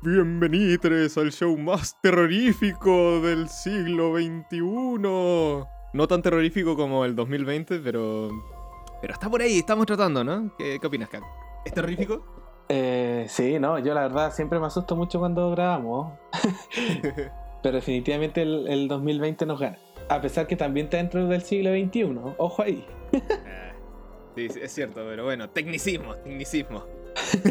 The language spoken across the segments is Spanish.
Bienvenidos al show más terrorífico del siglo XXI. No tan terrorífico como el 2020, pero. Pero está por ahí, estamos tratando, ¿no? ¿Qué, qué opinas, Kat? ¿Es terrorífico? Eh, sí, no, yo la verdad siempre me asusto mucho cuando grabamos. Pero definitivamente el, el 2020 nos gana. A pesar que también está dentro del siglo XXI. Ojo ahí. Sí, es cierto, pero bueno, tecnicismo, tecnicismo.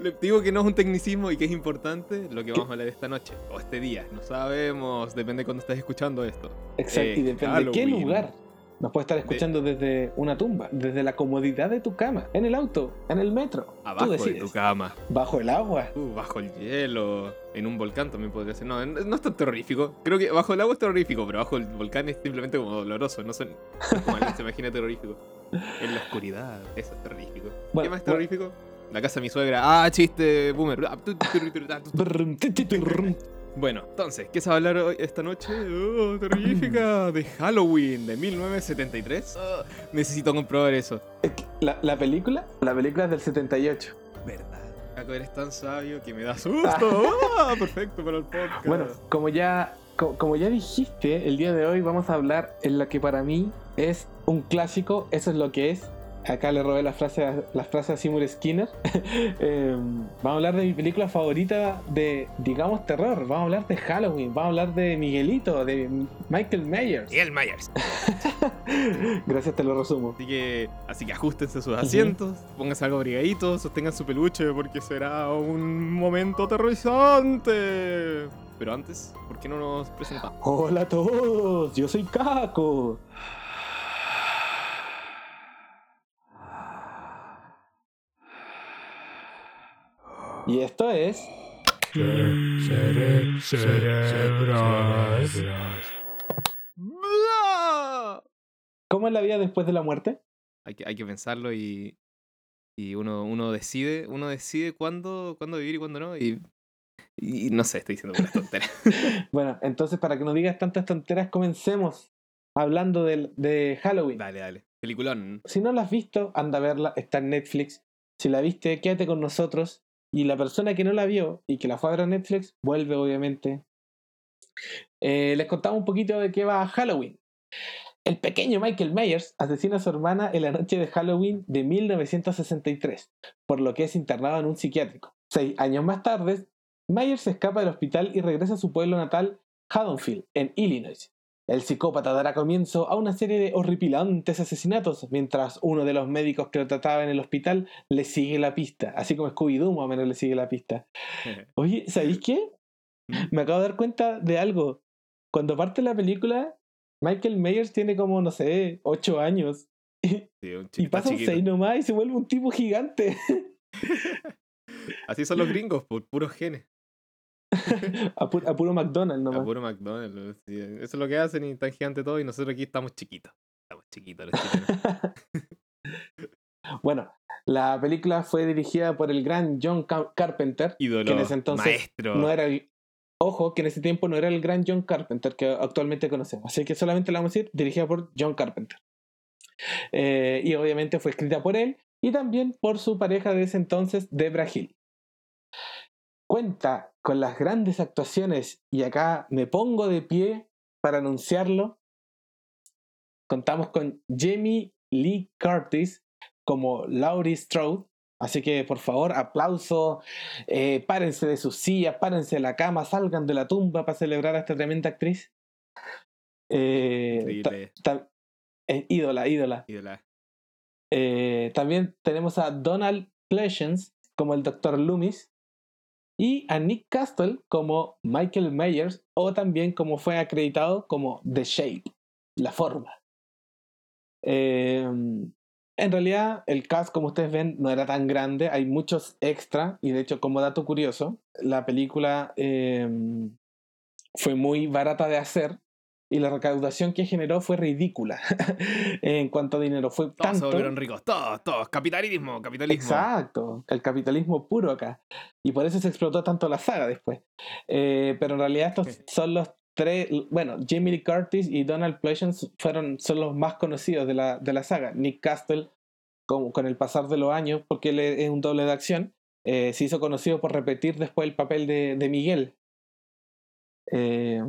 Le digo que no es un tecnicismo y que es importante lo que vamos a hablar esta noche o este día. No sabemos, depende de cuando estés escuchando esto. Exacto, Eh, y depende de qué Halloween. lugar. Nos puede estar escuchando desde una tumba, desde la comodidad de tu cama, en el auto, en el metro. Abajo Tú de tu cama, Bajo el agua. uh, bajo el hielo, en un volcán también podría ser. No, no es tan terrorífico. Creo que bajo el agua es terrorífico, pero bajo el volcán es simplemente como doloroso. No es como alguien se imagina terrorífico. En la oscuridad, eso es terrorífico. ¿Qué más es bueno. terrorífico? La casa de mi suegra. Ah, chiste, boomer. Bueno, entonces, ¿qué se va a hablar hoy, esta noche? Oh, terrorífica, de Halloween de 1973. Oh, necesito comprobar eso. La, la película, la película es del 78. ¿Verdad? Caco, eres tan sabio que me da susto. Ah, perfecto para el podcast. Bueno, como ya, co- como ya dijiste, el día de hoy vamos a hablar en lo que para mí es un clásico, eso es lo que es. Acá le robé la frase, a- la frase a Seymour Skinner. Eh, vamos a hablar de mi película favorita de, digamos, terror. Vamos a hablar de Halloween. Vamos a hablar de Miguelito, de Michael Myers. Miguel Myers. Gracias, te lo resumo. Así que, así que ajustense sus asientos, pónganse algo abrigaditos, sostengan su peluche porque será un momento aterrorizante. Pero antes, ¿por qué no nos presentamos? Hola a todos, yo soy Kako. Y esto es ¡Bla! ¿Cómo es la vida después de la muerte? Hay que, hay que pensarlo y, y uno, uno decide, uno decide cuándo, cuándo vivir y cuándo no. Y, y no sé, estoy diciendo puras tonteras. Bueno, entonces para que no digas tantas tonteras, comencemos hablando del- de, Halloween. dale, dale. Peliculón. Si no la has visto, anda a verla, está en Netflix. Si la viste, quédate con nosotros. Y la persona que no la vio y que la fue a ver a Netflix, vuelve obviamente. Eh, les contamos un poquito de qué va Halloween. El pequeño Michael Myers asesina a su hermana en la noche de Halloween de 1963, por lo que es internado en un psiquiátrico. Seis años más tarde, Myers escapa del hospital y regresa a su pueblo natal, Haddonfield, en Illinois. El psicópata dará comienzo a una serie de horripilantes asesinatos, mientras uno de los médicos que lo trataba en el hospital le sigue la pista, así como Scooby-Doo más o menos le sigue la pista. Oye, ¿sabéis qué? Me acabo de dar cuenta de algo. Cuando parte la película, Michael Myers tiene como, no sé, 8 años. Y, Sí, un y pasan chiquito. 6 nomás y se vuelve un tipo gigante. Así son los gringos, por puros genes. a, pu- a puro McDonald's A nomás. puro McDonald's. sí, Eso es lo que hacen y están gigantes todos y nosotros aquí estamos chiquitos. Estamos chiquitos los chilenos. bueno, la película fue dirigida por el gran John Car- Carpenter. Ídolo, Que en ese entonces maestro. no era el. Ojo, que en ese tiempo no era el gran John Carpenter que actualmente conocemos. Así que solamente la vamos a decir dirigida por John Carpenter. Eh, y obviamente fue escrita por él y también por su pareja de ese entonces, Debra Hill. Cuenta con las grandes actuaciones, y acá me pongo de pie para anunciarlo. Contamos con Jamie Lee Curtis como Laurie Strode. Así que por favor, aplauso, eh, párense de sus sillas, párense de la cama, salgan de la tumba para celebrar a esta tremenda actriz. Eh, eh, ídola, ídola. Ídola. Eh, también tenemos a Donald Pleasence como el Dr. Loomis y a Nick Castle como Michael Myers o también como fue acreditado como The Shape, la forma. Eh, en realidad el cast como ustedes ven no era tan grande, hay muchos extra y de hecho como dato curioso, la película eh, fue muy barata de hacer y la recaudación que generó fue ridícula en cuanto a dinero. Fue Todos se tanto. volvieron ricos. Todos, todos. Capitalismo, capitalismo. Exacto, el capitalismo puro acá. Y por eso se explotó tanto la saga después. Eh, pero en realidad estos son los tres, bueno, Jamie Lee Curtis y Donald Pleasence fueron, son los más conocidos de la, de la saga. Nick Castle con, con el pasar de los años, porque él es un doble de acción, eh, se hizo conocido por repetir después el papel de, de Miguel. Eh,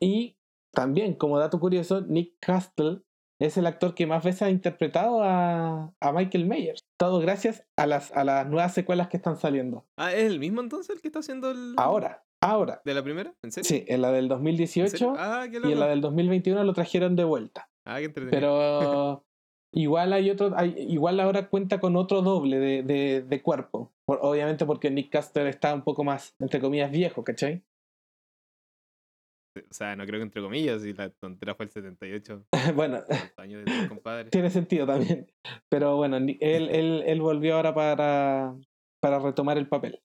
y también, como dato curioso, Nick Castle es el actor que más veces ha interpretado a, a Michael Myers. Todo gracias a las, a las nuevas secuelas que están saliendo. Ah, ¿es el mismo entonces el que está haciendo el. Ahora, ahora. ¿De la primera? ¿En serio? Sí, en la del ¿En 2018 serio? Ah, qué y en la del 2021 lo trajeron de vuelta. Ah, qué entretenido. Pero igual hay otro, hay, igual ahora cuenta con otro doble de, de, de cuerpo. Por- obviamente porque Nick Castle está un poco más, entre comillas, viejo, ¿cachai? O sea, no creo que entre comillas, si la tontera fue el 78. bueno, los años de mi compadre. tiene sentido también. Pero bueno, él, él, él volvió ahora para, para retomar el papel.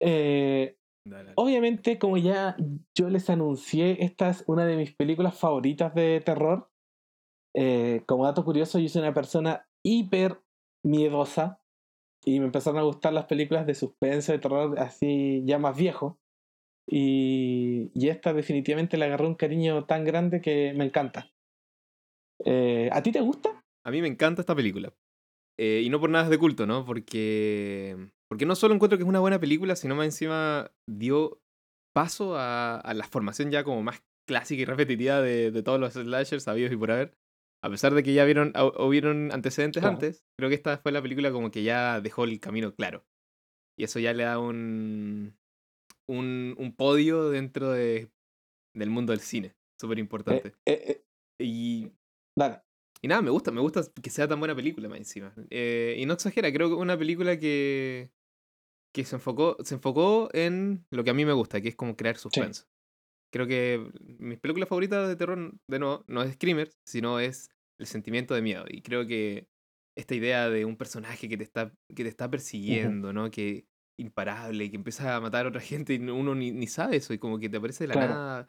Eh, Dale, dale. obviamente, como ya yo les anuncié, esta es una de mis películas favoritas de terror. Eh, como dato curioso, yo soy una persona hiper miedosa y me empezaron a gustar las películas de suspenso, de terror, así ya más viejo. Y, y esta definitivamente le agarré un cariño tan grande que me encanta. Eh, ¿A ti te gusta? A mí me encanta esta película. Eh, y no por nada es de culto, ¿no? Porque, porque no solo encuentro que es una buena película, sino más encima dio paso a, a la formación ya como más clásica y repetitiva de, de todos los slashers sabidos y por haber. A pesar de que ya vieron, hu- hubieron antecedentes Claro. antes, creo que esta fue la película como que ya dejó el camino claro. Y eso ya le da un, un, un podio dentro de, del mundo del cine. Súper Eh, importante. eh, eh, Y dale. y nada, me gusta, me gusta que sea tan buena película más encima. Y no exagera, creo que una película que, que se, enfocó, se enfocó en lo que a mí me gusta, que es como crear suspenso. Creo que mis películas favoritas de terror, de nuevo, no es Screamer, sino es el sentimiento de miedo. Y creo que esta idea de un personaje que te está, que te está persiguiendo, ¿no? Que imparable, que empieza a matar a otra gente y uno ni, ni sabe eso, y como que te aparece de la Claro. nada.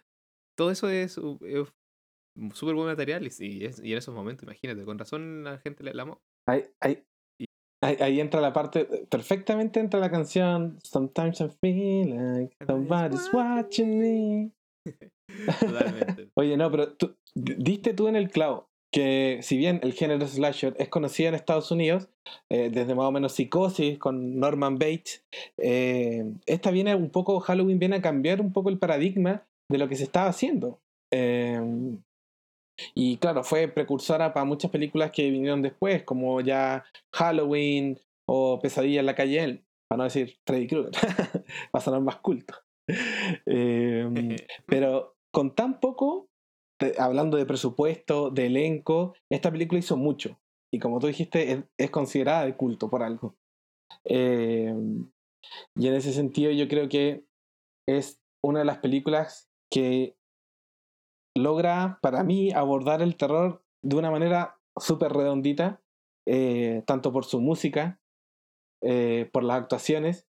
Todo eso es, súper buen material y, y es- y en esos momentos, imagínate, con razón la gente le amó. Ahí, ahí, ahí, ahí entra la parte, perfectamente entra la canción Sometimes I feel like somebody's watching me. Totalmente. Oye, no, pero tú, diste tú en el clavo que si bien el género slasher es conocido en Estados Unidos, eh, desde más o menos Psicosis con Norman Bates, eh, esta viene un poco, Halloween viene a cambiar un poco el paradigma de lo que se estaba haciendo. Eh, y claro, fue precursora para muchas películas que vinieron después, como ya Halloween o Pesadilla en la calle para no decir Freddy Krueger, para sonar más culto. Eh, pero con tan poco, hablando de presupuesto, de elenco, esta película hizo mucho. Y como tú dijiste, es, es considerada de culto por algo. Eh, y en ese sentido yo creo que es una de las películas que logra, para mí, abordar el terror de una manera súper redondita, eh, tanto por su música, eh, por las actuaciones,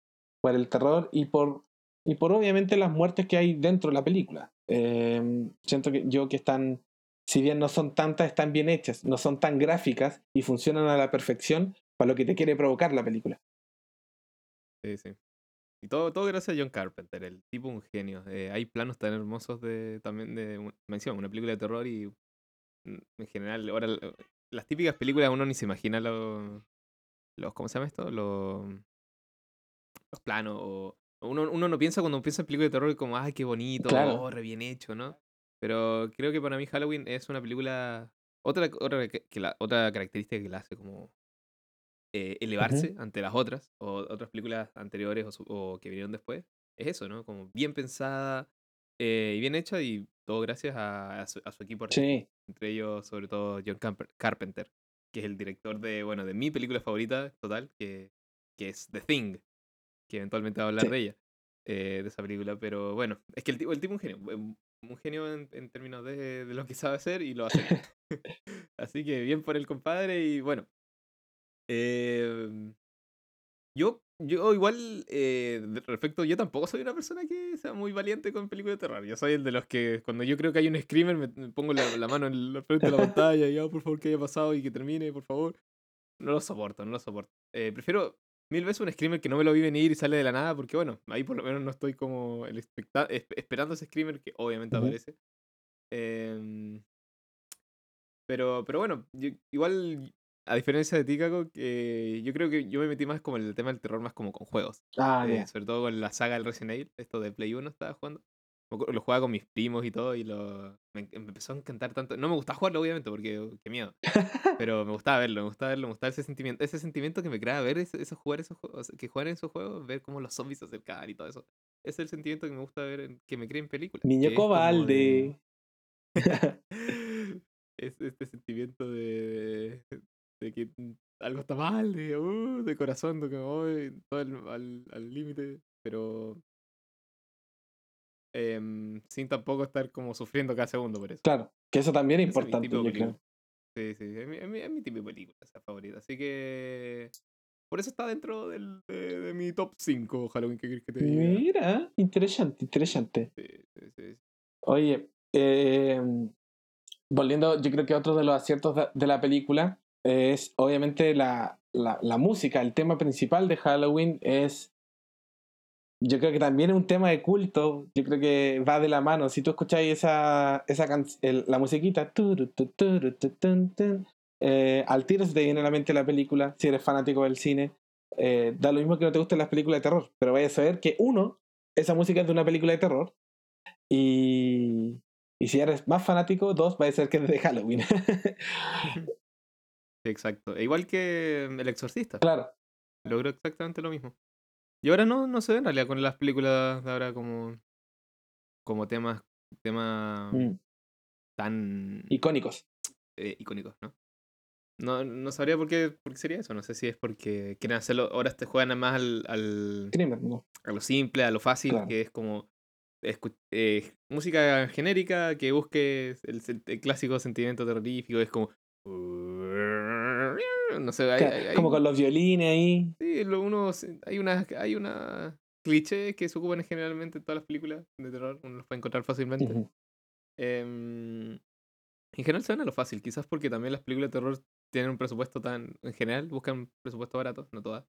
por el terror y por y por obviamente las muertes que hay dentro de la película. Eh, siento que yo que están, si bien no son tantas, están bien hechas, no son tan gráficas y funcionan a la perfección para lo que te quiere provocar la película. Sí, sí. Y todo, todo gracias a John Carpenter, el tipo un genio. Eh, hay planos tan hermosos de también de un- me encima, una película de terror y mm, en general, ahora l- las típicas películas uno ni se imagina los, los ¿cómo se llama esto? Los, los planos o uno, uno no piensa cuando piensa en películas de terror como, ay, qué bonito, Claro. oh, re bien hecho, ¿no? Pero creo que para mí Halloween es una película otra otra que, la, otra característica que la hace como eh, elevarse ante las otras o otras películas anteriores o, que vinieron después es eso, ¿no? Como bien pensada eh, y bien hecha y todo gracias a, a su, a su equipo artístico. Sí, Entre ellos, sobre todo, John Camper- Carpenter, que es el director de, bueno, de mi película favorita total, que, que es The Thing, que eventualmente va a hablar Sí. de ella, eh, de esa película. Pero bueno, es que el tipo, el tipo es un genio, un genio en, en términos de, de lo que sabe hacer y lo hace. Así que bien por el compadre y bueno. eh, yo, yo igual, eh, respecto, yo tampoco soy una persona que sea muy valiente con películas de terror. Yo soy el de los que cuando yo creo que hay un screamer me, me pongo la, la mano en la frente de la pantalla y, "Ah, por favor, que haya pasado y que termine, por favor. No lo soporto, no lo soporto. Eh, prefiero mil veces un screamer que no me lo vi venir y sale de la nada porque, bueno, ahí por lo menos no estoy como el esperando ese screamer que obviamente aparece. Em, pero, pero bueno, yo- igual a diferencia de ti, Caco, que yo creo que yo me metí más como en el tema del terror, más como con juegos. Ah, Eh, sobre todo con la saga del Resident Evil, esto de Play 1 estaba jugando. Lo jugaba con mis primos y todo, y lo, me, empezó a encantar tanto. No me gustaba jugarlo, obviamente, porque uh, qué miedo. Pero me gustaba verlo, me gustaba verlo, me gustaba ese sentimiento, ese sentimiento que me crea ver esos jugar esos juegos, que jugar en esos juegos, ver cómo los zombies se acercan y todo eso. Ese es el sentimiento que me gusta ver, en- que me crea en películas. Niño cobalde. de- es este sentimiento de, de que algo está mal, de, uh, de corazón, de que voy todo el- al al límite, pero em, sin tampoco estar como sufriendo cada segundo por eso. Claro, que eso también es es mi importante, yo creo. Sí, sí, es mi, es mi- es mi tipo de película, esa favorita. Así que por eso está dentro del, de, de mi top 5 Halloween, ¿qué quieres que te diga? Mira, interesante, interesante. Sí, sí, sí. Oye, eh, volviendo, yo creo que otro de los aciertos de, de la película es obviamente la, la, la música. El tema principal de Halloween es. Yo creo que también es un tema de culto. Yo creo que va de la mano. Si tú escucháis esa, esa can- el- la musiquita, turu, turu, tun, eh, al tiro se te viene a la mente la película. Si eres fanático del cine, Eh, da lo mismo que no te gusten las películas de terror. Pero vaya a saber que, uno, esa música es de una película de terror. Y, y si eres más fanático, dos, va a ser que es de Halloween. Exacto. E igual que El Exorcista. claro. Logró exactamente lo mismo. Y ahora no, no se ve en realidad con las películas de ahora como, como temas, temas Mm, tan Icónicos. eh, icónicos, ¿no? No, no sabría por qué, por qué sería eso. No sé si es porque quieren hacerlo. Ahora te juegan más al, al, Crimen, ¿no? a lo simple, a lo fácil, Claro. que es como eh, música genérica que busque el clásico sentimiento terrorífico. Es como. No sé, hay, Claro, hay- hay- Como con los violines ahí. Sí, lo uno, hay una, hay una cliché que se ocupan generalmente en todas las películas de terror, uno los puede encontrar fácilmente. Em, en general suena lo fácil, quizás porque también las películas de terror tienen un presupuesto tan, en general buscan presupuesto barato, no todas.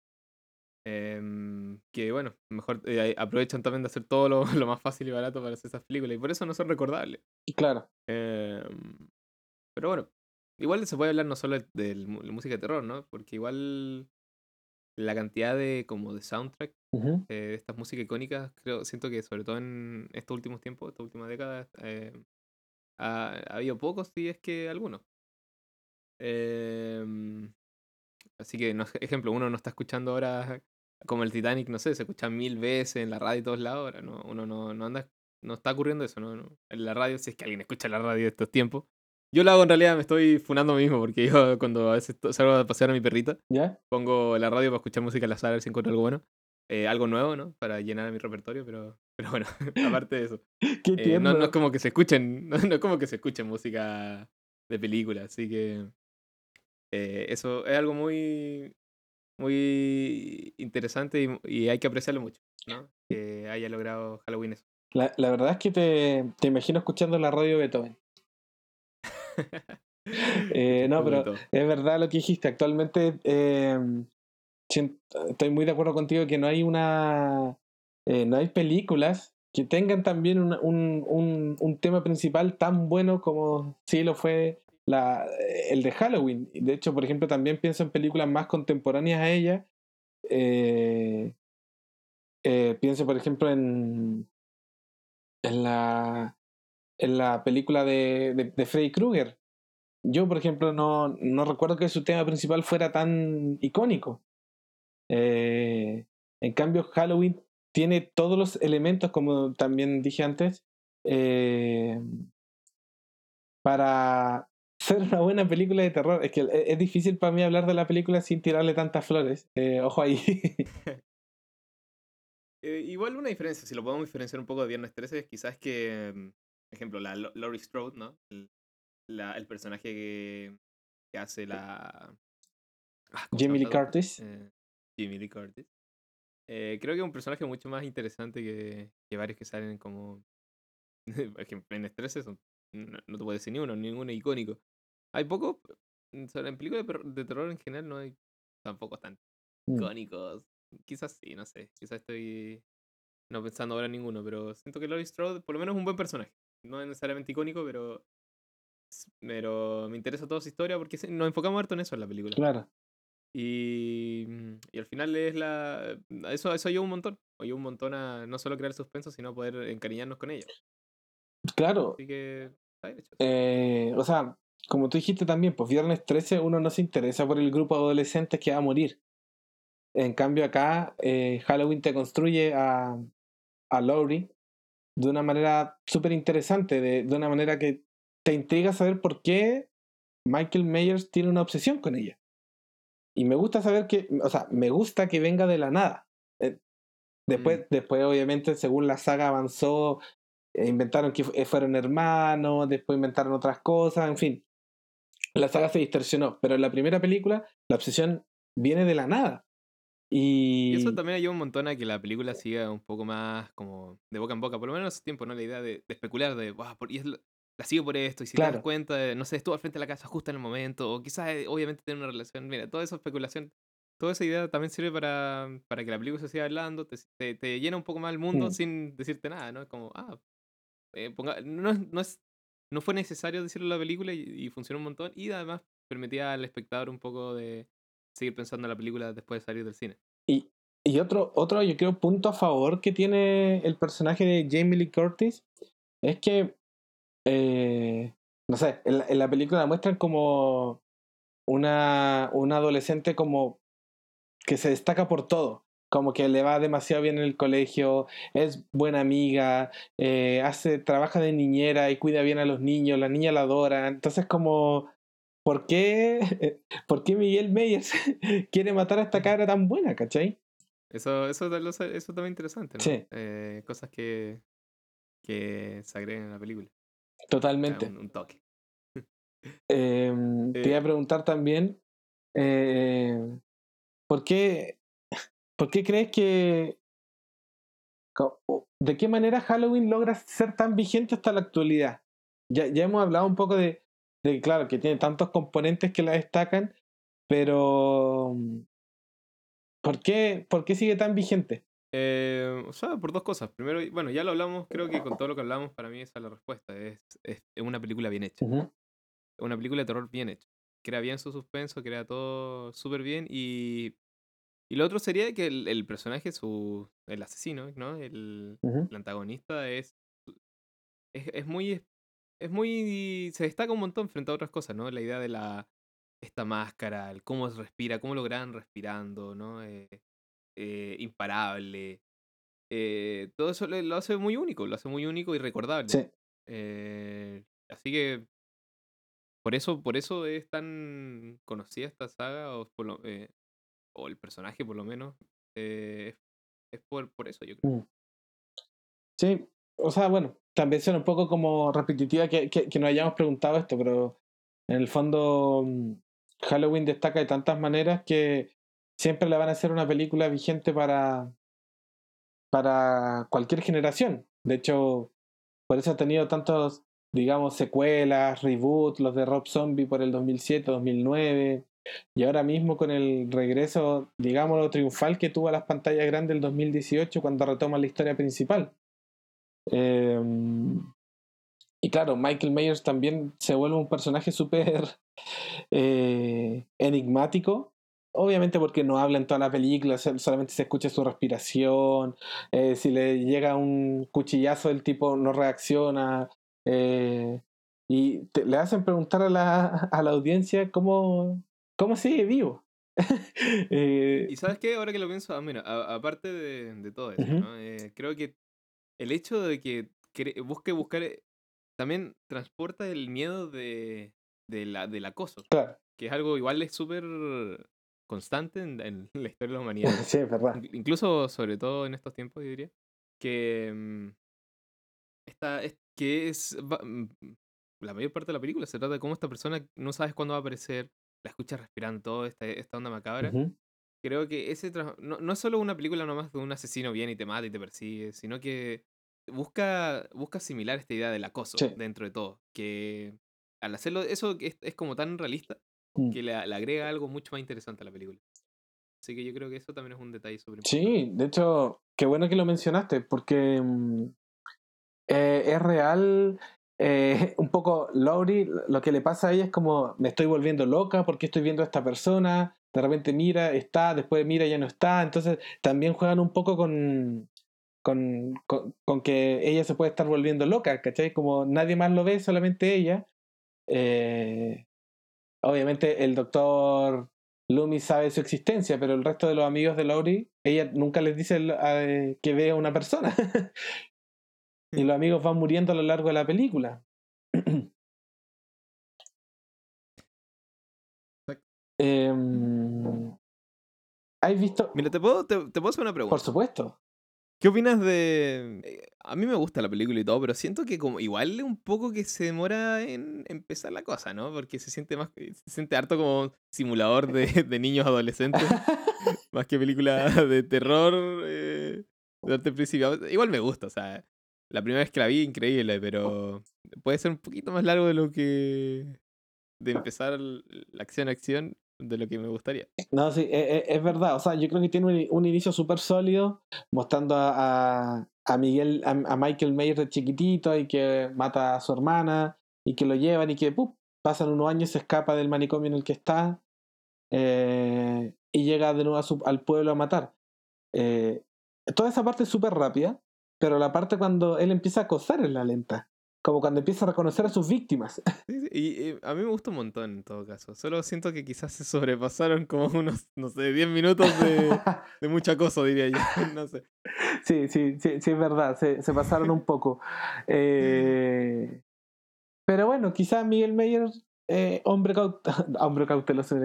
Em, que bueno, mejor eh, aprovechan también de hacer todo lo, lo más fácil y barato para hacer esas películas y por eso no son recordables. Claro. Em, pero bueno, igual se puede hablar no solo de, la música de terror, ¿no? Porque igual la cantidad de como de soundtrack eh, de estas músicas icónicas, creo, siento que sobre todo en estos últimos tiempos, esta última década, eh, ha, ha habido pocos, si es que algunos. Em, así que, no, ejemplo, uno no está escuchando ahora como el Titanic, no sé, se escucha mil veces en la radio y todos lados, ahora no, uno no, no anda, no está ocurriendo eso, no, no. En la radio, si es que alguien escucha la radio de estos tiempos. Yo lo hago en realidad, me estoy funando mismo, porque yo cuando a veces salgo a pasear a mi perrita, ¿Ya? pongo la radio para escuchar música al azar, a ver si encuentro algo bueno. Eh, algo nuevo, ¿no? Para llenar mi repertorio, pero, pero bueno, aparte de eso. Qué eh, no, no es como que se escuchen, no, no es como que se escuchen música de película, así que eh, eso es algo muy, muy interesante y, y hay que apreciarlo mucho, ¿no? Que haya logrado Halloween eso. La, la verdad es que te, te imagino escuchando la radio Beethoven. Eh, no, pero es verdad lo que dijiste. Actualmente eh, estoy muy de acuerdo contigo que no hay una. eh, no hay películas que tengan también una- un, un, un tema principal tan bueno como sí lo fue la, el de Halloween. De hecho, por ejemplo, también pienso en películas más contemporáneas a ella. Pienso, por ejemplo, en, en la en la película de, de, Freddy Krueger. Yo, por ejemplo, no, no recuerdo que su tema principal fuera tan icónico. Eh, en cambio, Halloween tiene todos los elementos, como también dije antes, eh, para ser una buena película de terror. Es que es, difícil para mí hablar de la película sin tirarle tantas flores. Eh, ojo ahí. Igual una diferencia, si lo podemos diferenciar un poco de Viernes 13, es quizás que, mm, ejemplo, la Laurie Strode, ¿no? El, la- el personaje que, que hace la... ah, ¿cómo se Jamie Lee Curtis. Eh, Jamie Lee Curtis. Eh, creo que es un personaje mucho más interesante que, que varios que salen como... por ejemplo, 13 son, no, no te puedo decir ni uno, ninguno icónico. Hay pocos, mm, sobre- en películas de, de terror en general no hay tampoco tan Mm. icónicos. Quizás sí, no sé. Quizás estoy no pensando ahora en ninguno, pero siento que Laurie Strode por lo menos es un buen personaje. No es necesariamente icónico, pero pero me interesa toda su historia porque nos enfocamos harto en eso en la película. Claro. Y, y al final es la. Eso, eso ayuda un montón. Ayuda un montón a no solo crear suspenso, sino a poder encariñarnos con ella. Claro. Así que. Eh, o sea, como tú dijiste también, pues viernes 13 uno no se interesa por el grupo de adolescentes que va a morir. En cambio acá eh, Halloween te construye a, a Laurie de una manera súper interesante, de, de, una manera que te intriga saber por qué Michael Myers tiene una obsesión con ella. Y me gusta saber que, o sea, me gusta que venga de la nada. Eh, después, mm. después obviamente, según la saga avanzó, eh, inventaron que fueron hermanos, después inventaron otras cosas, en fin. La saga se distorsionó, pero en la primera película la obsesión viene de la nada. Y... eso también ayuda un montón a que la película siga un poco más como de boca en boca, por lo menos en ese tiempo, ¿no? La idea de, especular de, wow, y es la, sigo por esto, y si te das cuenta, no sé, estuvo al frente de la casa justo en el momento, o quizás eh, obviamente tiene una relación, mira, toda esa especulación, toda esa idea también sirve para, para que la película se siga hablando, te, te, llena un poco más el mundo mm. sin decirte nada, ¿no? Es como, ah, eh, ponga, no, no, es, no fue necesario decirlo en la película y, y funcionó un montón, y además permitía al espectador un poco de seguir pensando en la película después de salir del cine. Y, y otro, otro, yo creo, punto a favor que tiene el personaje de Jamie Lee Curtis es que, eh, no sé, en la, película la muestran como una, una adolescente como que se destaca por todo como que le va demasiado bien en el colegio, es buena amiga, eh, hace, trabaja de niñera y cuida bien a los niños, las niñas la adoran. Entonces, como ¿por qué, ¿por qué Miguel Meyers quiere matar a esta cara tan buena, cachai? Eso, eso, eso, también interesante, ¿no? Sí. Eh, cosas que, que se agregan en la película. Totalmente. Un, toque. Em, te iba a eh. preguntar también, eh, ¿por, qué, ¿por qué crees que... ¿De qué manera Halloween logra ser tan vigente hasta la actualidad? Ya, ya hemos hablado un poco de, claro, que tiene tantos componentes que la destacan, pero mm, ¿por qué, por qué sigue tan vigente? Eh, o sea, por dos cosas. Primero, bueno, ya lo hablamos, creo que con todo lo que hablamos, para mí esa es la respuesta. Es, es, una película bien hecha. Una película de terror bien hecha. Crea bien su suspenso, crea todo súper bien. Y, y lo otro sería que el, personaje, su, el asesino, ¿no? El, el antagonista es, es, es, muy es muy. se destaca un montón frente a otras cosas, ¿no? La idea de la. esta máscara, el cómo respira, cómo lo gran respirando, ¿no? Eh, eh, imparable. Eh, todo eso lo, hace muy único, lo hace muy único y recordable. Sí. así que. Por eso, por eso es tan conocida esta saga, o, o el personaje por lo menos. es por, por eso, yo creo. Mm. Sí, o sea, bueno, también suena un poco como repetitiva que, nos hayamos preguntado esto, pero en el fondo mm, Halloween destaca de tantas maneras que siempre le van a hacer una película vigente para, para cualquier generación. De hecho, por eso ha tenido tantos, digamos, secuelas, reboots, los de Rob Zombie por el 2007, 2009, y ahora mismo con el regreso, digámoslo, triunfal que tuvo a las pantallas grandes el 2018 cuando retoma la historia principal. Em, y claro, Michael Myers también se vuelve un personaje súper eh, enigmático. Obviamente porque no habla en toda la película, solamente se escucha su respiración. Eh, si le llega un cuchillazo, el tipo no reacciona. Eh, y le hacen preguntar a la, a la audiencia cómo, cómo sigue vivo. y sabes qué, ahora que lo pienso, ah, mira, aparte de, de todo eso, creo que el hecho de que busque buscar eh, también transporta el miedo de, de la, del acoso. Claro. Que es algo igual es súper constante en, la historia de la humanidad. sí, verdad. Incluso, sobre todo en estos tiempos, yo diría, que mm, esta, es, que es mm, la mayor parte de la película se trata de cómo esta persona no sabes cuándo va a aparecer, la escuchas respirando todo, esta, esta onda macabra. Creo que ese no, no es solo una película nomás de un asesino viene y te mata y te persigue, sino que busca, busca asimilar esta idea del acoso dentro de todo. Que al hacerlo, eso es, es como tan realista mm. que le, agrega algo mucho más interesante a la película. Así que yo creo que eso también es un detalle sobre Sí, de hecho, qué bueno que lo mencionaste, porque mm, eh, es real eh, un poco Laurie, lo que le pasa a ella es como me estoy volviendo loca porque estoy viendo a esta persona, de repente mira, está, después mira, ya no está, entonces también juegan un poco con, con, con, que ella se puede estar volviendo loca, ¿cachai? Como nadie más lo ve, solamente ella. Eh, obviamente el doctor Loomis sabe su existencia, pero el resto de los amigos de Laurie, ella nunca les dice eh, que ve a una persona. y los amigos van muriendo a lo largo de la película. eh, ¿Has visto? Mira, ¿te puedo, te, puedo hacer una pregunta. Por supuesto. ¿Qué opinas de.? Eh, a mí me gusta la película y todo, pero siento que como igual un poco que se demora en empezar la cosa, ¿no? Porque se siente más. Se siente harto como simulador de, de niños adolescentes. más que película de terror. Eh, de principio. Igual me gusta, o sea. La primera vez que la vi, increíble, pero puede ser un poquito más largo de lo que. de empezar la acción-acción de lo que me gustaría. No, sí, e, e, es, verdad. O sea, yo creo que tiene un, inicio súper sólido, mostrando a, a Miguel, a, Michael Mayer de chiquitito y que mata a su hermana y que lo llevan y que pasan unos años, se escapa del manicomio en el que está eh, y llega de nuevo al pueblo a matar. Eh, toda esa parte es súper rápida, pero la parte cuando él empieza a acosar es la lenta como cuando empieza a reconocer a sus víctimas. Sí, y, a mí me gusta un montón en todo caso. Solo siento que quizás se sobrepasaron como unos, no sé, 10 minutos de, de mucha cosa, diría yo. No sé. Sí, sí, sí, sí es verdad, se, se pasaron un poco. Eh, pero bueno, quizás Miguel Meyer, eh, hombre, hombre cauteloso,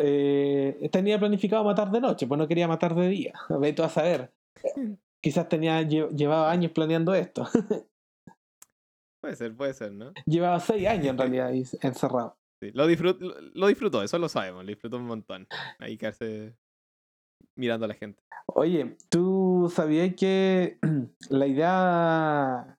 eh, tenía planificado matar de noche, pues no quería matar de día. Vete a saber. Quizás tenía, llevaba años planeando esto. Puede ser, puede ser, ¿no? Llevaba seis años en realidad encerrado. Sí, lo, disfrutó, lo disfrutó, eso lo sabemos, lo disfrutó un montón. Ahí quedarse mirando a la gente. Oye, ¿tú sabías que la idea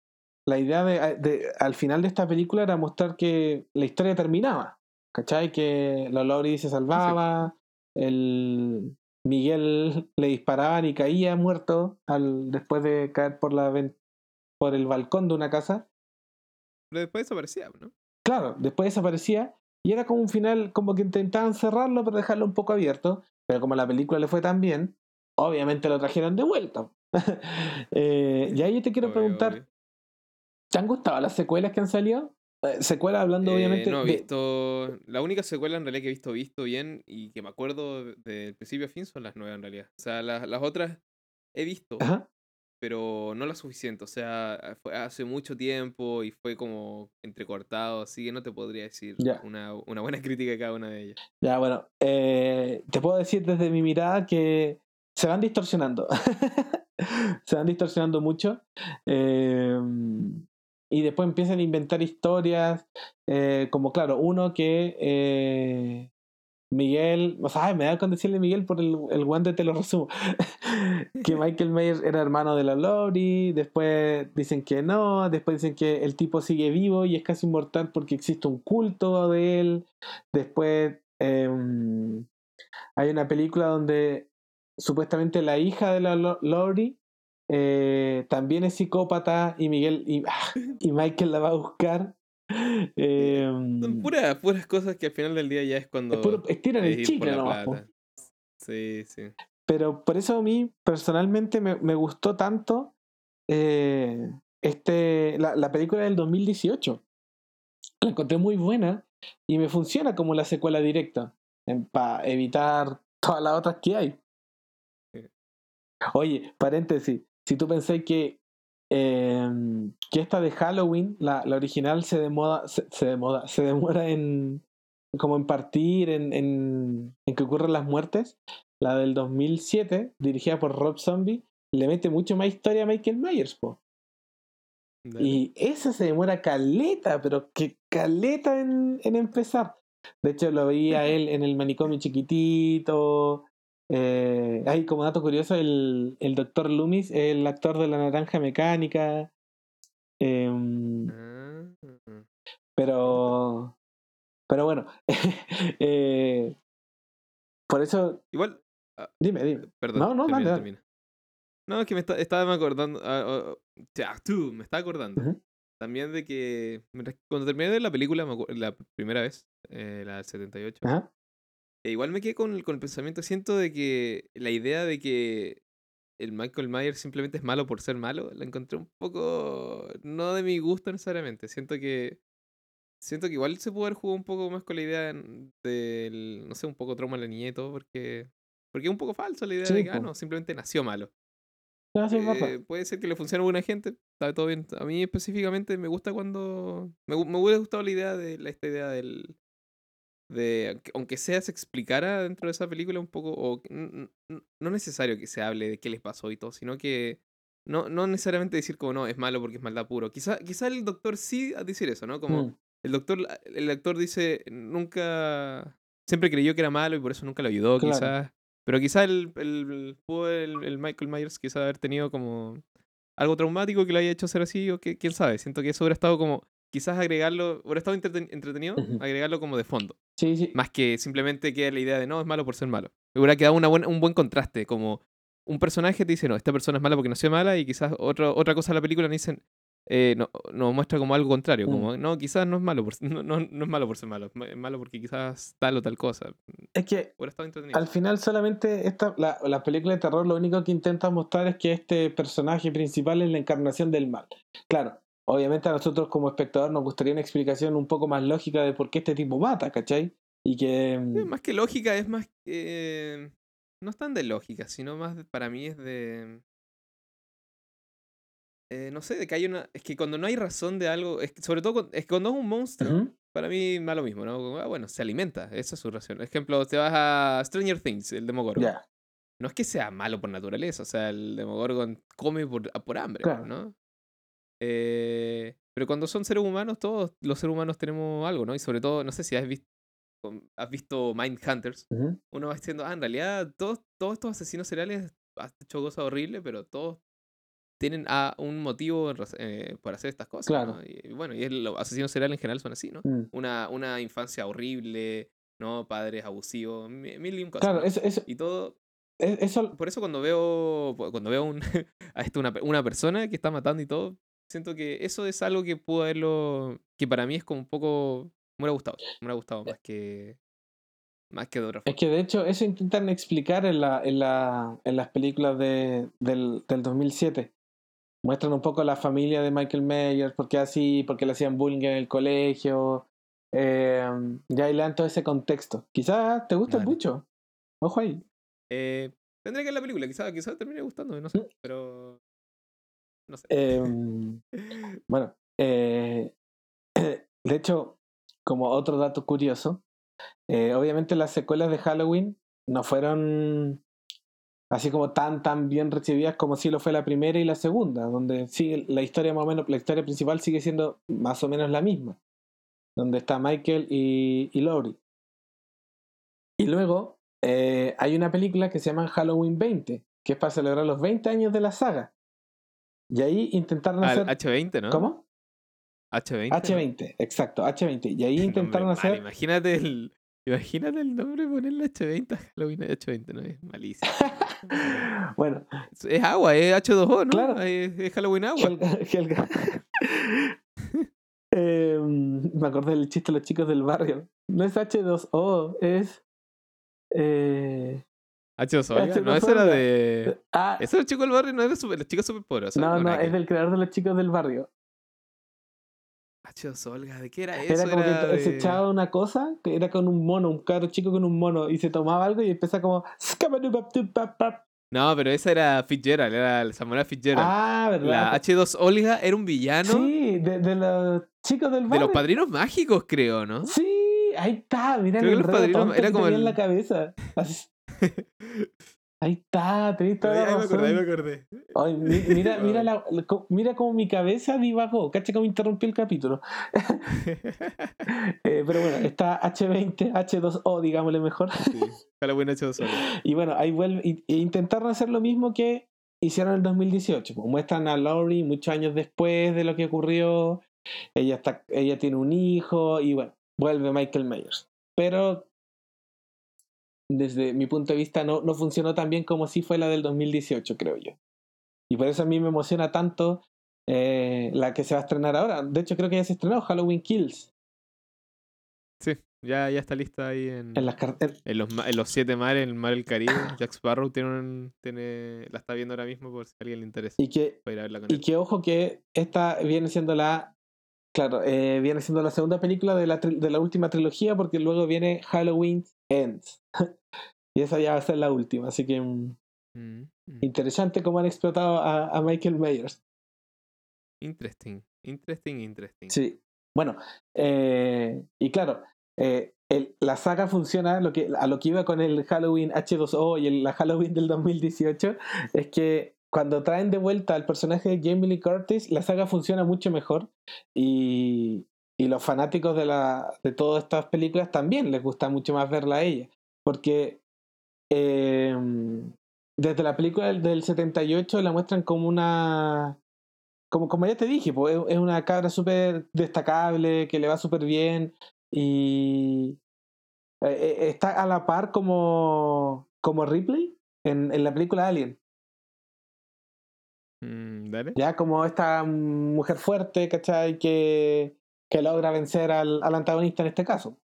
la idea de, al final de esta película era mostrar que la historia terminaba? ¿Cachai? Que la Lori se salvaba, el Miguel le disparaban y caía muerto al, después de caer por, la, por el balcón de una casa pero después desaparecía, ¿no? Claro, después desaparecía y era como un final, como que intentaban cerrarlo pero dejarlo un poco abierto. Pero como la película le fue tan bien, obviamente lo trajeron de vuelta. eh, y ahí yo te quiero preguntar, ¿te han gustado las secuelas que han salido? Eh, secuelas hablando eh, obviamente no, he visto... La única secuela en realidad que he visto, visto bien y que me acuerdo del principio a fin son las nueve en realidad. O sea, las, las otras he visto, Ajá pero no lo suficiente. O sea, fue hace mucho tiempo y fue como entrecortado, así que no te podría decir una, una, buena crítica de cada una de ellas. Ya, bueno, eh, te puedo decir desde mi mirada que se van distorsionando. se van distorsionando mucho. Em, y después empiezan a inventar historias, eh, como claro, uno que eh, Miguel, o sea, me da con decirle Miguel por el, el guante, te lo resumo. que Michael Myers era hermano de la Lori, después dicen que no, después dicen que el tipo sigue vivo y es casi inmortal porque existe un culto de él. Después em, hay una película donde supuestamente la hija de la Lori eh, también es psicópata y Miguel y, y Michael la va a buscar Son em, puras, puras cosas que al final del día ya es cuando. Es puro, estiran el chicle, ¿no? Sí, sí. Pero por eso a mí personalmente me, me gustó tanto eh, este, la, la, película del 2018. La encontré muy buena y me funciona como la secuela directa para evitar todas las otras que hay. Oye, paréntesis, si tú pensás que Em, que esta de Halloween, la, la original, se, demoda, se, se, se demora en como en partir, en, en, en, que ocurren las muertes. La del 2007, dirigida por Rob Zombie, le mete mucho más historia a Michael Myers, po. Y esa se demora caleta, pero que caleta en, en empezar. De hecho, lo veía él en el manicomio chiquitito, eh, hay como dato curioso, el, el Dr. Loomis, el actor de la naranja mecánica. Em, ah. pero. Pero bueno. eh, por eso. Igual. Ah, dime, dime. Perdón. No, no, termina, No, es que me estaba me acordando. Uh, tú, me estaba acordando. también de que cuando terminé de ver la película, la primera vez, eh, la del 78, Ajá. E igual me quedé con el, con el pensamiento, siento de que la idea de que el Michael Myers simplemente es malo por ser malo, la encontré un poco no de mi gusto necesariamente. Siento que siento que igual se pudo haber jugado un poco más con la idea del, no sé, un poco trauma de la niña y todo, porque porque es un poco falso la idea Sí, de que ah, no, simplemente nació malo. No, sí. Eh, puede ser que le funcione a alguna gente, está todo bien. A mí específicamente me gusta cuando. Me, me hubiera gustado la idea de la, esta idea del. De, aunque- sea se explicara dentro de esa película un poco, o no necesario que se hable de qué les pasó y todo, sino que no, no necesariamente decir como no, es malo porque es maldad puro. Quizá, quizá el doctor sí a decir eso, ¿no? Como Mm. el doctor, el actor dice, nunca, siempre creyó que era malo y por eso nunca lo ayudó, Claro. quizás. Pero quizá el, el, el, el Michael Myers quizá haber tenido como algo traumático que lo haya hecho ser así, o que, quién sabe. Siento que eso hubiera estado como, quizás agregarlo, hubiera estado entreten- entretenido, agregarlo como de fondo. Sí, sí. Más que simplemente queda la idea de no, es malo por ser malo. Me hubiera quedado una buena, un buen contraste, como un personaje te dice, no, esta persona es mala porque nació mala, y quizás otra otra cosa de la película nos dicen, eh, no, nos muestra como algo contrario, Mm. como, no, quizás no es malo por, no, no, no es malo por ser malo, es ma- es malo porque quizás tal o tal cosa. Es que al final solamente esta, la, la película de terror lo único que intenta mostrar es que este personaje principal es la encarnación del mal. Claro, obviamente a nosotros como espectador nos gustaría una explicación un poco más lógica de por qué este tipo mata, ¿cachai? Y que... Mm, Más que lógica, es más que... No es tan de lógica, sino más de- para mí es de... eh, no sé, de que hay una... Es que cuando no hay razón de algo, es que sobre todo cuando- es que cuando es un monstruo, para mí da lo mismo, ¿no? Ah, bueno, se alimenta, esa es su. Por ejemplo, te vas a Stranger Things, el Demogorgon. No es que sea malo por naturaleza, o sea, el Demogorgon come por, por hambre, Claro. ¿no? Eh, pero cuando son seres humanos, todos los seres humanos tenemos algo, ¿no? Y sobre todo, no sé si has visto, has visto Mindhunters, ujú, uno va diciendo, ah, en realidad todos, todos estos asesinos seriales han hecho cosas horribles, pero todos tienen ah, un motivo eh, por hacer estas cosas. Claro. ¿no? Y, bueno, y los asesinos seriales en general son así, ¿no? mm. Una, una infancia horrible, ¿no? Padres abusivos, mi- mil y un cosas. Claro, ¿no? eso, eso, Y todo, es- eso por eso cuando veo cuando veo un, a esto una, una persona que está matando y todo, siento que eso es algo que pudo haberlo, que para mí es como un poco, me hubiera gustado, me hubiera gustado más que, más que de otra Es que de hecho eso intentan explicar en, la, en, la, en las películas de, del, del 2007. Muestran un poco la familia de Michael Myers, por qué así, por qué le hacían bullying en el colegio. Eh, ya ahí le dan todo ese contexto. Quizás te guste mucho. Ojo ahí. Eh, tendré que ver la película, quizás quizá termine gustando, no sé, pero no sé. Eh, bueno, eh, de hecho, como otro dato curioso, eh, obviamente las secuelas de Halloween no fueron así como tan tan bien recibidas como sí lo fue la primera y la segunda, donde sigue la historia más o menos, la historia principal sigue siendo más o menos la misma, donde está Michael y, y Laurie. Y luego eh, hay una película que se llama Halloween 20, que es para celebrar los 20 años de la saga. Y ahí intentaron Ah, hacer... H20, ¿no? ¿Cómo? H20. ¿no? H20, exacto, H20. Y ahí Nombre intentaron mal, hacer. Imagínate el, imagínate el nombre de ponerle H20 a Halloween H20, ¿no? Es malísimo. bueno, Es- es agua, es H2O, ¿no? Claro. Es, es Halloween agua. Helga. Helga. Em, me acordé del chiste de los chicos del barrio. No es H2O, es. Eh, H2O, oiga, no, H2O, ese era de. ah, Ese era el chico del barrio, no era super, los chicos super poderosos. no, no, es del creador de los chicos del barrio. H2O, oiga, ¿de qué era eso? Era como que Era se de- echaba una cosa que era con un mono, un cabro chico con un mono, y se tomaba algo y empezaba como. No, pero esa era Fitzgerald, era el Samuel Fitzgerald. Ah, ¿verdad? La H2 Olga era un villano Sí, de, de los chicos del de barrio. los padrinos mágicos, creo, ¿no? Sí, ahí está, mira el los padrinos era como en la cabeza. Así- Ahí está, tenés toda la ahí me acordé, ahí me razón. acordé. Ay, mi- mira, mira, la- la- mira cómo mi cabeza divagó. Cacha cómo interrumpí el capítulo. Eh, pero bueno, está H20, H2O, digámosle mejor. sí, Halloween H2O. Y bueno, ahí vuelve. y- e intentaron hacer lo mismo que hicieron en el 2018. pues, muestran a Laurie muchos años después de lo que ocurrió. Ella, está, ella tiene un hijo y bueno, vuelve Michael Myers. Pero desde mi punto de vista no, no funcionó tan bien como sí fue la del 2018, creo yo. Y por eso a mí me emociona tanto eh, la que se va a estrenar ahora. De hecho, creo que ya se estrenó Halloween Kills. Sí, ya, ya está lista ahí en, En las en- los, en los siete mares, en el mar del Caribe. Jack Sparrow tiene, un- tiene la está viendo ahora mismo por si a alguien le interesa. y que Para ir a verla con Y él. que ojo que esta viene siendo la. Claro, eh, viene siendo la segunda película de la, de la última trilogía, porque luego viene Halloween Ends. y esa ya va a ser la última, así que mm, Mm, mm. interesante cómo han explotado a, a Michael Myers. Interesting, interesting, interesting. Sí. Bueno, eh, y claro, eh, el- la saga funciona lo que, a lo que iba con el Halloween H2O y el, la Halloween del 2018, es que cuando traen de vuelta al personaje de Jamie Lee Curtis, la saga funciona mucho mejor y, y los fanáticos de, la, de todas estas películas también les gusta mucho más verla a ella, porque eh, desde la película del, del 78 la muestran como una como, como ya te dije, pues, es- es una cabra súper destacable, que le va súper bien y eh, eh, está a la par como, como Ripley en, en la película Alien. Mm, dale. Ya como esta mujer fuerte, ¿cachai? Que, que logra vencer al, al antagonista en este caso.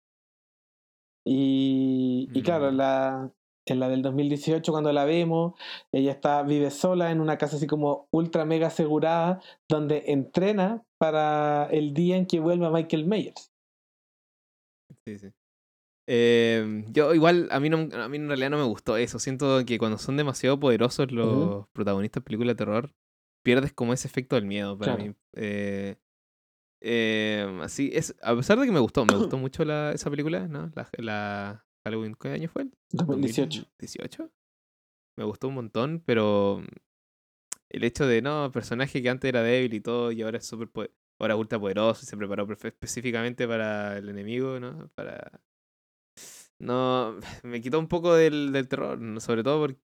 Y, y claro, Mm. la, en la del 2018, cuando la vemos, ella está, vive sola en una casa así como ultra mega asegurada, donde entrena para el día en que vuelva Michael Myers. Sí, sí. Eh, yo igual, a mí, no, a mí en realidad no me gustó eso. Siento que cuando son demasiado poderosos los protagonistas de películas de terror, pierdes como ese efecto del miedo para Claro. mí. Eh, eh, así es, a pesar de que me gustó, me gustó mucho la, esa película, ¿no? La, la Halloween, ¿qué año fue? 2018. 2018. Me gustó un montón, pero el hecho de, no, personaje que antes era débil y todo, y ahora es súper ahora ultra poderoso y se preparó específicamente para el enemigo, ¿no? Para... No, me quitó un poco del, del terror, ¿no? sobre todo porque,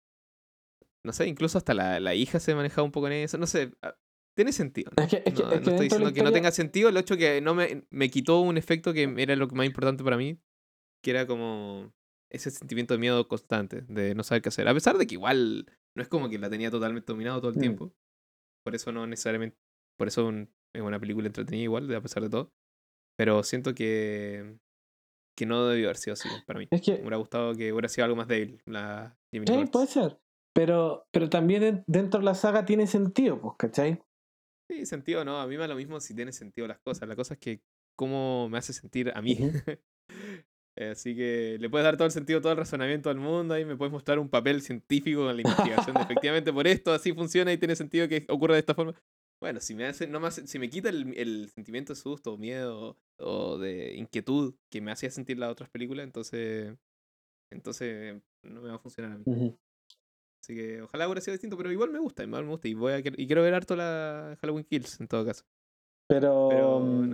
no sé, incluso hasta la, la hija se manejaba un poco en eso, no sé, ah, tiene sentido, ¿no? Es que, es que- no, es no que estoy de la diciendo que no historia- tenga sentido, el hecho que no me, me quitó un efecto que era lo más importante para mí, que era como ese sentimiento de miedo constante, de no saber qué hacer. A pesar de que igual no es como que la tenía totalmente dominado todo el Mm. tiempo. Por eso no necesariamente, por eso un- es una película entretenida igual, a pesar de todo. Pero siento que, que no debió haber sido así para mí. Es que Me hubiera gustado que hubiera sido algo más débil la Lee Sí, puede ser. Pero, pero también en- dentro de la saga tiene sentido, pues, ¿cachai? Sí, sentido no, a mí me da lo mismo si tiene sentido las cosas. La cosa es que cómo me hace sentir a mí. Así que le puedes dar todo el sentido, todo el razonamiento al mundo y me puedes mostrar un papel científico con la investigación de efectivamente por esto así funciona y tiene sentido que ocurra de esta forma. Bueno, si me hace, no me hace- si me quita el, el sentimiento de susto, miedo o de inquietud que me hacía sentir las otras películas, entonces entonces no me va a funcionar a mí. Así que ojalá hubiera sido distinto, pero igual me gusta, igual me gusta y voy a y quiero ver harto la Halloween Kills en todo caso. Pero, Pero mm.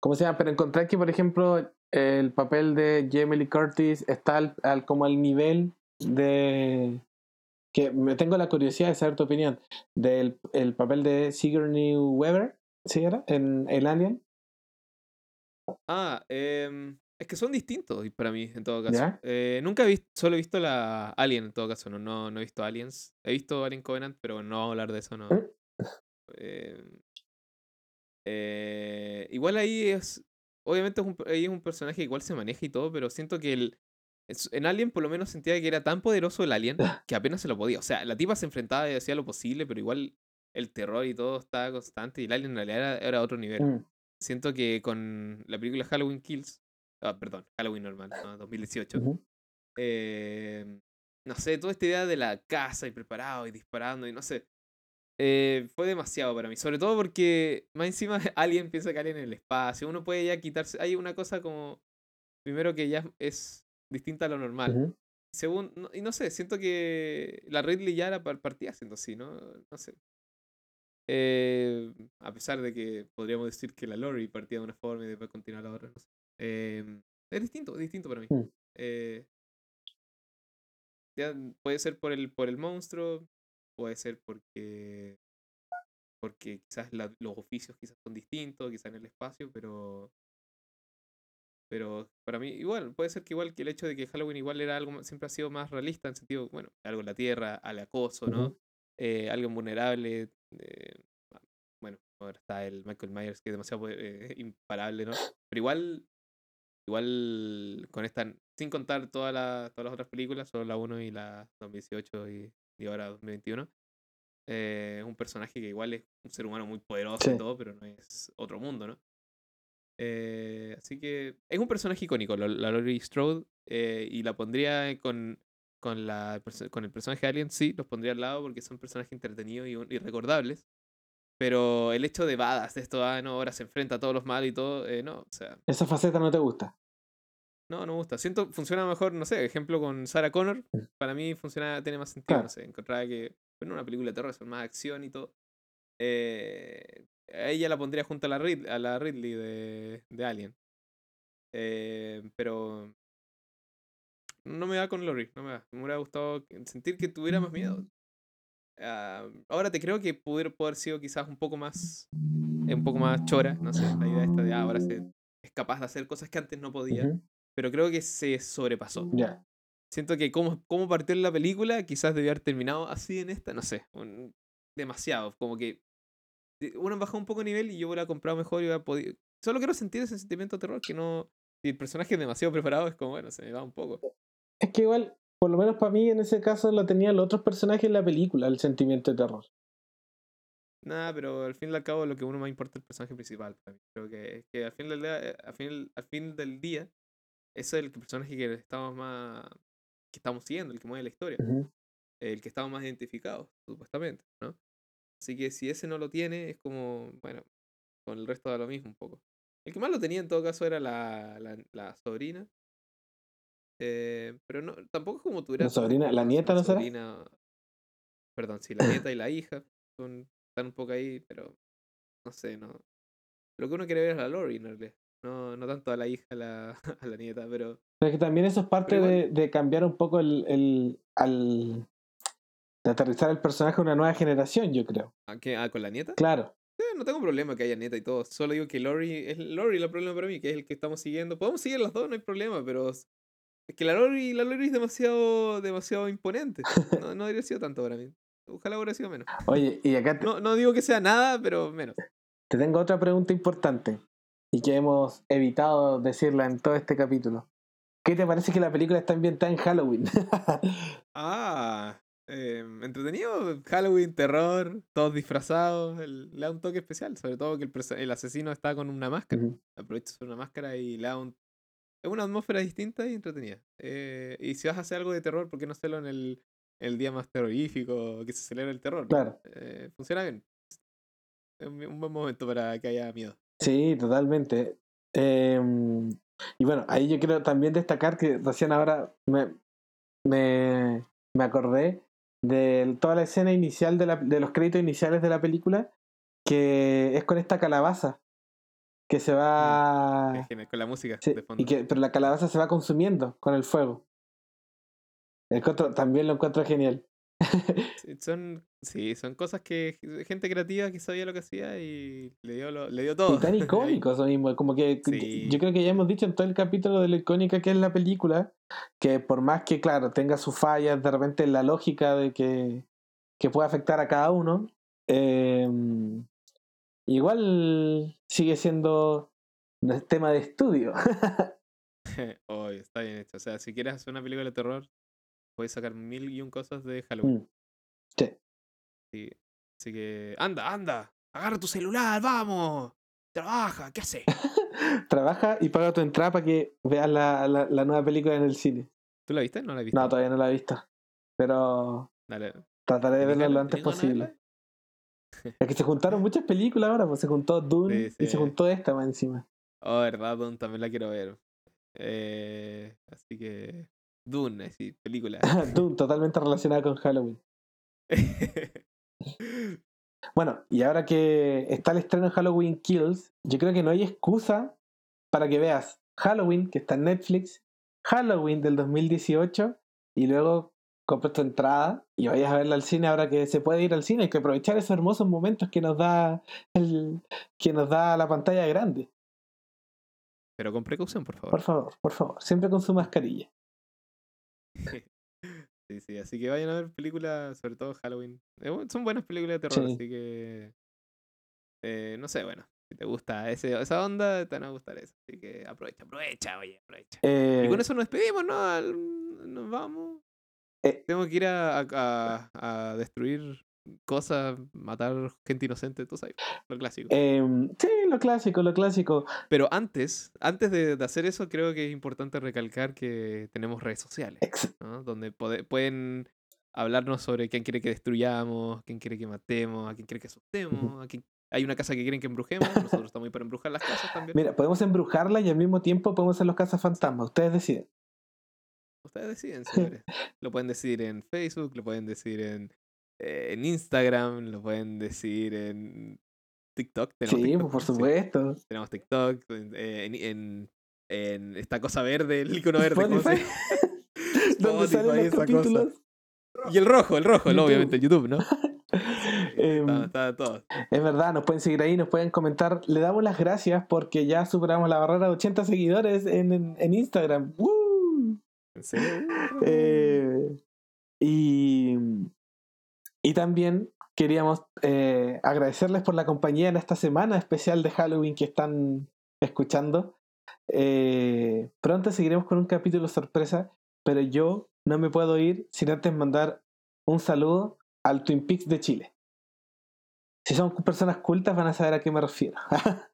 ¿cómo se llama? Pero encontrar que, por ejemplo, el papel de Jamie Lee Curtis está al, al- como al nivel de... que me tengo la curiosidad de saber tu opinión, del el papel de Sigourney Weaver, ¿sí era? En el Alien, Ah, em, es que son distintos y para mí, en todo caso. Eh, nunca he visto, solo he visto la Alien, en todo caso, no, no, no he visto Aliens. He visto Alien Covenant, pero no vamos a hablar de eso, no. ¿Eh? Em, eh, igual ahí es, obviamente es un, ahí es un personaje que igual se maneja y todo, pero siento que el, en Alien por lo menos sentía que era tan poderoso el Alien que apenas se lo podía. O sea, la tipa se enfrentaba y hacía lo posible, pero igual el terror y todo estaba constante y el Alien en realidad era, era otro nivel. Mm, Siento que con la película Halloween Kills, ah, perdón, Halloween normal, no, 2018, ujú. eh, no sé, toda esta idea de la casa y preparado y disparando y no sé, eh, fue demasiado para mí, sobre todo porque más encima alguien piensa que alguien en el espacio, uno puede ya quitarse, hay una cosa como, primero que ya es distinta a lo normal, Ujú. Según, no- y no sé, siento que la Ridley ya par- partía haciendo así, ¿no? No sé. Eh, a pesar de que podríamos decir que la Lori partía de una forma y después continúa la otra, no sé. Eh, es distinto, es distinto para mí. Mm. Eh, ya puede ser por el, por el monstruo, puede ser porque porque quizás la- los oficios quizás son distintos, quizás en el espacio, pero pero para mí igual, puede ser que igual que el hecho de que Halloween igual era algo, siempre ha sido más realista en sentido, bueno, algo en la tierra, al acoso, ¿no? Ujú. Eh, alguien vulnerable, eh, bueno, ahora está el Michael Myers que es demasiado eh, imparable, ¿no? Pero igual, igual con esta, sin contar todas las todas las otras películas, solo la 1 y la 2018 y, y ahora 2021, eh, es un personaje que igual es un ser humano muy poderoso y todo, pero no es otro mundo, ¿no? Eh, así que es un personaje icónico, la, la Laurie Strode, eh, y la pondría con, con, la, con el personaje de Alien, sí, los pondría al lado porque son personajes entretenidos y, y recordables. Pero el hecho de Badass, de esto, ah, no, ahora se enfrenta a todos los malos y todo, eh, no, o sea. ¿Esa faceta no te gusta? No, no me gusta. Siento, funciona mejor, no sé, ejemplo con Sarah Connor, Mm. para mí funciona, tiene más sentido, no sé, encontraba que, bueno, una película de terror, son más acción y todo. Eh, a ella la pondría junto a la, Rid- a la Ridley de, de Alien. Eh, pero no me da con Lori, no me da. Me hubiera gustado sentir que tuviera más miedo. Ah, ahora te creo que pudiera haber sido quizás un poco más un poco más chora, no sé, la idea esta de ah, ahora se, es capaz de hacer cosas que antes no podía, pero creo que se sobrepasó. Ya. Siento que como, como partió en la película, quizás debió haber terminado así en esta, no sé, un- demasiado, como que eh, uno bajó un poco de nivel y yo hubiera comprado mejor y hubiera podido... Solo quiero sentir ese sentimiento de terror que no... Si el personaje es demasiado preparado, es como, bueno, se me va un poco. Es que igual, por lo menos para mí en ese caso lo tenían los otros personajes en la película, el sentimiento de terror. Nada, pero al fin y al cabo lo que uno más importa es el personaje principal para mí. Creo que, que al, fin del día, eh, al, fin, al fin del día, ese es el personaje que estamos más. que estamos siguiendo, el que mueve la historia. El que estamos más identificados, supuestamente, ¿no? Así que si ese no lo tiene, es como, bueno, con el resto da lo mismo un poco. El que más lo tenía en todo caso era la, la, la sobrina. Eh, pero no, tampoco es como tuviera. ¿La sobrina? ¿La nieta no será? sobrina- Perdón, sí, la nieta y la hija son, están un poco ahí, pero no sé, no. Lo que uno quiere ver es la Lori, en realidad. No, no tanto a la hija, a la, a la nieta, pero Pero es que también eso es parte de, de cambiar un poco el, el al de aterrizar el personaje a una nueva generación, yo creo. ¿a qué? ¿Ah, con la nieta? Claro. Eh, no tengo problema que haya nieta y todo. Solo digo que Lori es Lori el problema para mí, que es el que estamos siguiendo. Podemos seguir las dos, no hay problema, pero es es que la Lori, la Lori es demasiado, demasiado imponente. No, no habría sido tanto para mí. Ojalá hubiera sido menos. Oye, y acá te, No, no digo que sea nada, pero menos. te tengo otra pregunta importante y que hemos evitado decirla en todo este capítulo. ¿Qué te parece que la película está ambientada en Halloween? Ah, eh, entretenido. Halloween, terror, todos disfrazados. el- le da un toque especial. Sobre todo que el, el asesino está con una máscara. Ujú. Aprovecha su una máscara y le da un. Es una atmósfera distinta y entretenida. Eh, y si vas a hacer algo de terror, ¿por qué no hacerlo en el, el día más terrorífico que se celebra el terror? claro. Eh, funciona bien. Es un buen momento para que haya miedo. Sí, totalmente. Eh, y bueno, ahí yo quiero también destacar que recién ahora me, me, me acordé de toda la escena inicial de, la- de los créditos iniciales de la película, que es con esta calabaza que se va... Es genial, con la música sí, de fondo. y que, pero la calabaza se va consumiendo con el fuego. Encuentro- también lo encuentro genial. Son, sí, son cosas que gente creativa que sabía lo que hacía y le dio, lo- le dio todo. Y tan Ahí. icónico eso mismo, como que Sí. yo creo que ya hemos dicho en todo el capítulo de lo icónica que es la película, que por más que, claro, tenga sus fallas, de repente la lógica de que, que puede afectar a cada uno, eh, igual sigue siendo un tema de estudio. Oh, está bien hecho. O sea, si quieres hacer una película de terror, puedes sacar mil y un cosas de Halloween. Mm. Sí. Sí. Así que, anda, anda, agarra tu celular, vamos. Trabaja, ¿qué haces? Trabaja y paga tu entrada para que veas la, la, la nueva película en el cine. ¿Tú la viste? No la he visto. No, todavía no la he visto, pero Dale. trataré de ¿Tenés verla lo antes posible. Es que se juntaron muchas películas ahora, pues se juntó Dune Sí, y se juntó esta más encima. Oh, verdad, Dune también la quiero ver. Eh, así que. Dune, sí, película. Dune, totalmente relacionada con Halloween. Bueno, y ahora que está el estreno de Halloween Kills, yo creo que no hay excusa para que veas Halloween, que está en Netflix, Halloween del 2018, y luego compres tu entrada y vayas a verla al cine ahora que se puede ir al cine. Hay que aprovechar esos hermosos momentos que nos da el, que nos da la pantalla grande. Pero con precaución, por favor. Por favor, por favor, siempre con su mascarilla. Sí, sí, así que vayan a ver películas, sobre todo Halloween. Son buenas películas de terror, Sí. así que eh, no sé, bueno, si te gusta ese, esa onda, te van a gustar eso. Así que aprovecha, aprovecha, oye, aprovecha. y con Eh, eso nos despedimos, ¿no? Al- Nos vamos. Eh. Tengo que ir a, a- a destruir cosas, matar gente inocente, tú sabes, lo clásico. em, sí, lo clásico, lo clásico. Pero antes, antes de, de hacer eso, creo que es importante recalcar que tenemos redes sociales, ¿no? Donde pode- pueden hablarnos sobre quién quiere que destruyamos, quién quiere que matemos, a quién quiere que asustemos, a quién... Hay una casa que quieren que embrujemos, nosotros estamos ahí para embrujar las casas también. Mira, podemos embrujarla y al mismo tiempo podemos hacer los casas fantasmas. Ustedes deciden. Ustedes deciden, señores. lo pueden decir en Facebook, lo pueden decir en, eh, en Instagram, lo pueden decir en TikTok. ¿Tenemos Sí, TikTok? por Sí, supuesto. tenemos TikTok, eh, en, en, en esta cosa verde, el icono verde. Donde salen los esa cosa. capítulos. Y el rojo, el rojo, el obviamente, YouTube, ¿no? Em, Está, está todo. Es verdad, nos pueden seguir ahí, nos pueden comentar. Le damos las gracias porque ya superamos la barrera de 80 seguidores en, en- en Instagram. ¡Woo! ¿En serio? Eh, y, y también queríamos eh, agradecerles por la compañía en esta semana especial de Halloween que están escuchando. Eh, pronto seguiremos con un capítulo sorpresa, pero yo no me puedo ir sin antes mandar un saludo al Twin Peaks de Chile. Si son personas cultas van a saber a qué me refiero.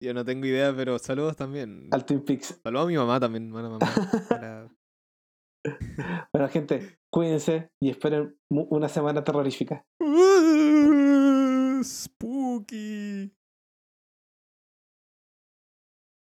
Yo no tengo idea, pero saludos también. al Twin Peaks. Saludos a mi mamá también, buena mamá. Bueno, gente, cuídense y esperen una semana terrorífica. Spooky.